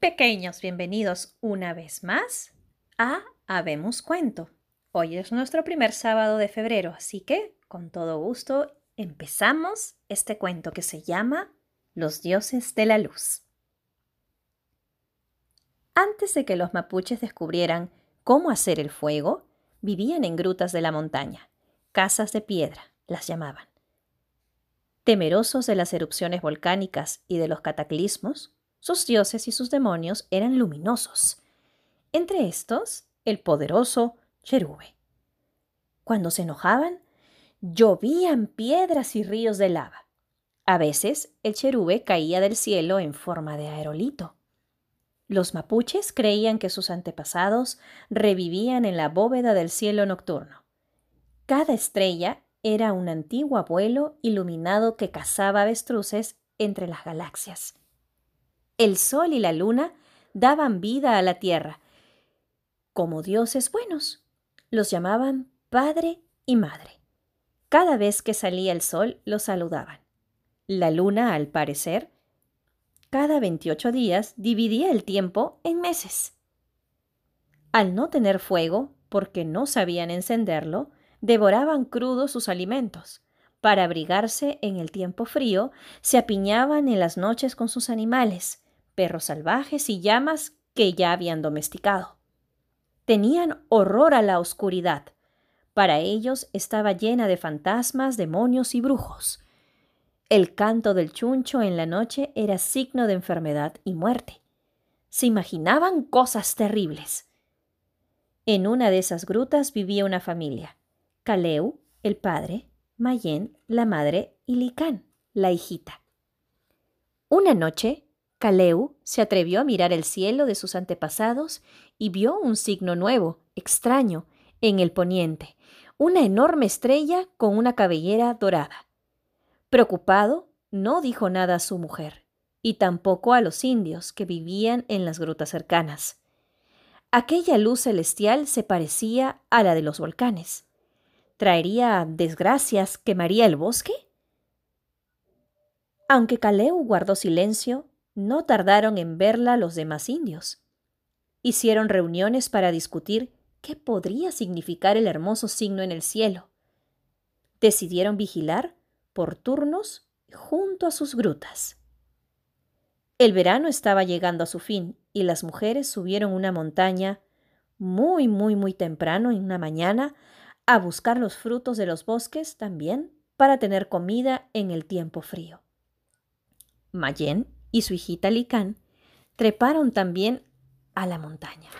Pequeños, bienvenidos una vez más a Habemos Cuento. Hoy es nuestro primer sábado de febrero, así que con todo gusto empezamos este cuento que se llama Los dioses de la luz. Antes de que los mapuches descubrieran cómo hacer el fuego, vivían en grutas de la montaña, casas de piedra, las llamaban. Temerosos de las erupciones volcánicas y de los cataclismos, sus dioses y sus demonios eran luminosos. Entre estos, el poderoso Cherube. Cuando se enojaban, llovían piedras y ríos de lava. A veces, el cherube caía del cielo en forma de aerolito. Los mapuches creían que sus antepasados revivían en la bóveda del cielo nocturno. Cada estrella era un antiguo abuelo iluminado que cazaba avestruces entre las galaxias. El sol y la luna daban vida a la tierra, como dioses buenos. Los llamaban padre y madre. Cada vez que salía el sol, los saludaban. La luna, al parecer, cada 28 días dividía el tiempo en meses. Al no tener fuego, porque no sabían encenderlo, devoraban crudos sus alimentos. Para abrigarse en el tiempo frío, se apiñaban en las noches con sus animales, perros salvajes y llamas que ya habían domesticado. Tenían horror a la oscuridad. Para ellos estaba llena de fantasmas, demonios y brujos. El canto del chuncho en la noche era signo de enfermedad y muerte. Se imaginaban cosas terribles. En una de esas grutas vivía una familia. Caleu, el padre, Mayen, la madre, y Licán, la hijita. Una noche, Caleu se atrevió a mirar el cielo de sus antepasados y vio un signo nuevo, extraño, en el poniente, una enorme estrella con una cabellera dorada. Preocupado, no dijo nada a su mujer, y tampoco a los indios que vivían en las grutas cercanas. Aquella luz celestial se parecía a la de los volcanes traería desgracias, quemaría el bosque? Aunque Caleu guardó silencio, no tardaron en verla los demás indios. Hicieron reuniones para discutir qué podría significar el hermoso signo en el cielo. Decidieron vigilar por turnos junto a sus grutas. El verano estaba llegando a su fin y las mujeres subieron una montaña muy, muy, muy temprano en una mañana a buscar los frutos de los bosques también para tener comida en el tiempo frío. Mayen y su hijita Licán treparon también a la montaña.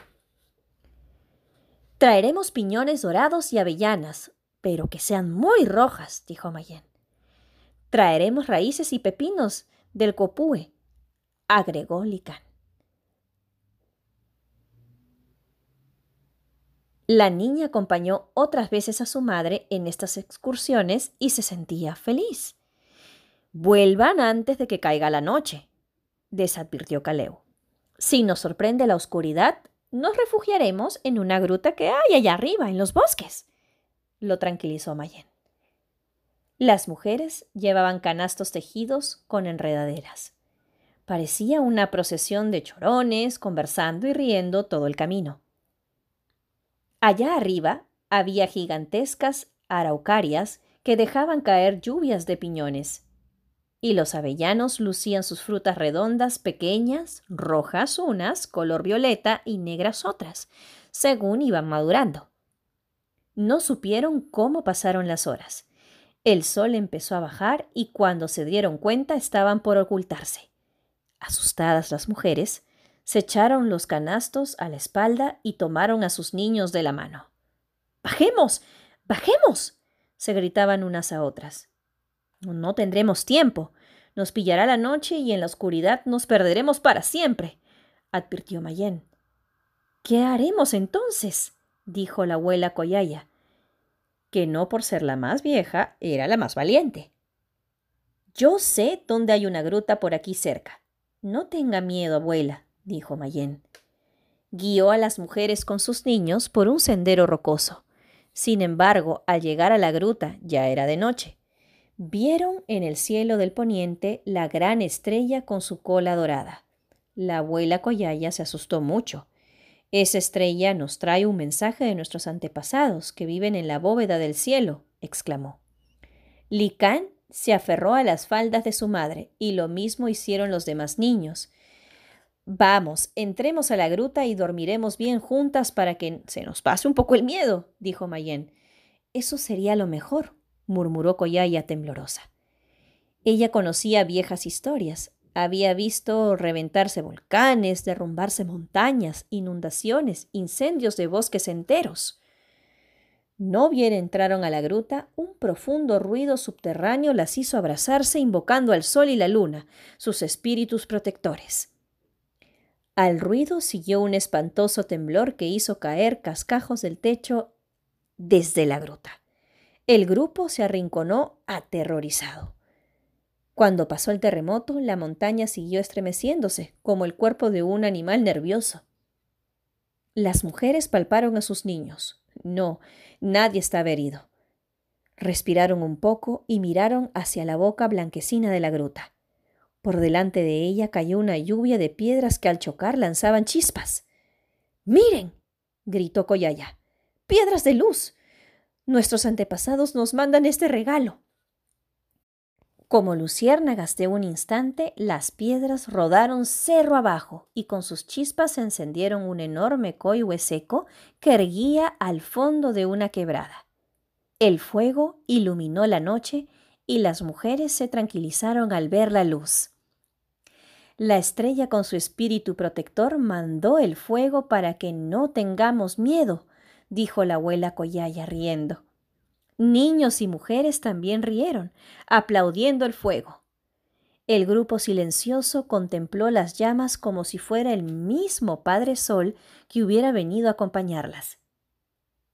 Traeremos piñones dorados y avellanas, pero que sean muy rojas, dijo Mayen. Traeremos raíces y pepinos del copúe, agregó Licán. La niña acompañó otras veces a su madre en estas excursiones y se sentía feliz. Vuelvan antes de que caiga la noche, desadvirtió Caleo. Si nos sorprende la oscuridad, nos refugiaremos en una gruta que hay allá arriba, en los bosques, lo tranquilizó Mayen. Las mujeres llevaban canastos tejidos con enredaderas. Parecía una procesión de chorones, conversando y riendo todo el camino. Allá arriba había gigantescas araucarias que dejaban caer lluvias de piñones. Y los avellanos lucían sus frutas redondas, pequeñas, rojas unas, color violeta y negras otras, según iban madurando. No supieron cómo pasaron las horas. El sol empezó a bajar y cuando se dieron cuenta estaban por ocultarse. Asustadas las mujeres, se echaron los canastos a la espalda y tomaron a sus niños de la mano. ¡Bajemos! ¡Bajemos! se gritaban unas a otras. No tendremos tiempo. Nos pillará la noche y en la oscuridad nos perderemos para siempre, advirtió Mayen. ¿Qué haremos entonces? dijo la abuela Coyaya, que no por ser la más vieja era la más valiente. Yo sé dónde hay una gruta por aquí cerca. No tenga miedo, abuela, dijo Mayen. Guió a las mujeres con sus niños por un sendero rocoso. Sin embargo, al llegar a la gruta ya era de noche. Vieron en el cielo del poniente la gran estrella con su cola dorada. La abuela Coyaya se asustó mucho. Esa estrella nos trae un mensaje de nuestros antepasados que viven en la bóveda del cielo, exclamó. Licán se aferró a las faldas de su madre y lo mismo hicieron los demás niños. Vamos, entremos a la gruta y dormiremos bien juntas para que se nos pase un poco el miedo, dijo Mayen. Eso sería lo mejor, murmuró Coyaya temblorosa. Ella conocía viejas historias, había visto reventarse volcanes, derrumbarse montañas, inundaciones, incendios de bosques enteros. No bien entraron a la gruta, un profundo ruido subterráneo las hizo abrazarse invocando al sol y la luna, sus espíritus protectores. Al ruido siguió un espantoso temblor que hizo caer cascajos del techo desde la gruta. El grupo se arrinconó aterrorizado. Cuando pasó el terremoto, la montaña siguió estremeciéndose, como el cuerpo de un animal nervioso. Las mujeres palparon a sus niños. No, nadie estaba herido. Respiraron un poco y miraron hacia la boca blanquecina de la gruta. Por delante de ella cayó una lluvia de piedras que al chocar lanzaban chispas. ¡Miren! gritó Coyaya. ¡Piedras de luz! Nuestros antepasados nos mandan este regalo. Como luciérnagas de un instante, las piedras rodaron cerro abajo y con sus chispas encendieron un enorme coihue seco que erguía al fondo de una quebrada. El fuego iluminó la noche y las mujeres se tranquilizaron al ver la luz. La estrella con su espíritu protector mandó el fuego para que no tengamos miedo, dijo la abuela Coyaya riendo. Niños y mujeres también rieron, aplaudiendo el fuego. El grupo silencioso contempló las llamas como si fuera el mismo Padre Sol que hubiera venido a acompañarlas.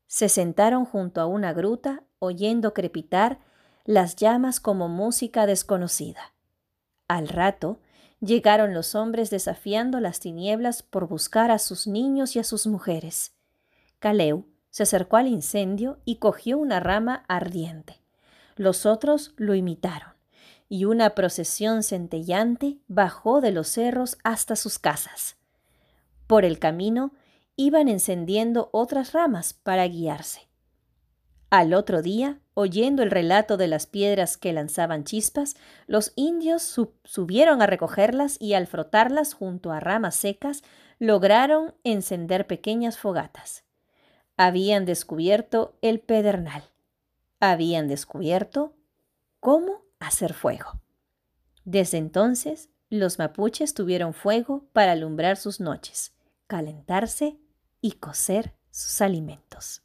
Se sentaron junto a una gruta, oyendo crepitar las llamas como música desconocida. Al rato, llegaron los hombres desafiando las tinieblas por buscar a sus niños y a sus mujeres. Caleu, se acercó al incendio y cogió una rama ardiente. Los otros lo imitaron, y una procesión centellante bajó de los cerros hasta sus casas. Por el camino iban encendiendo otras ramas para guiarse. Al otro día, oyendo el relato de las piedras que lanzaban chispas, los indios subieron a recogerlas y al frotarlas junto a ramas secas, lograron encender pequeñas fogatas. Habían descubierto el pedernal. Habían descubierto cómo hacer fuego. Desde entonces, los mapuches tuvieron fuego para alumbrar sus noches, calentarse y cocer sus alimentos.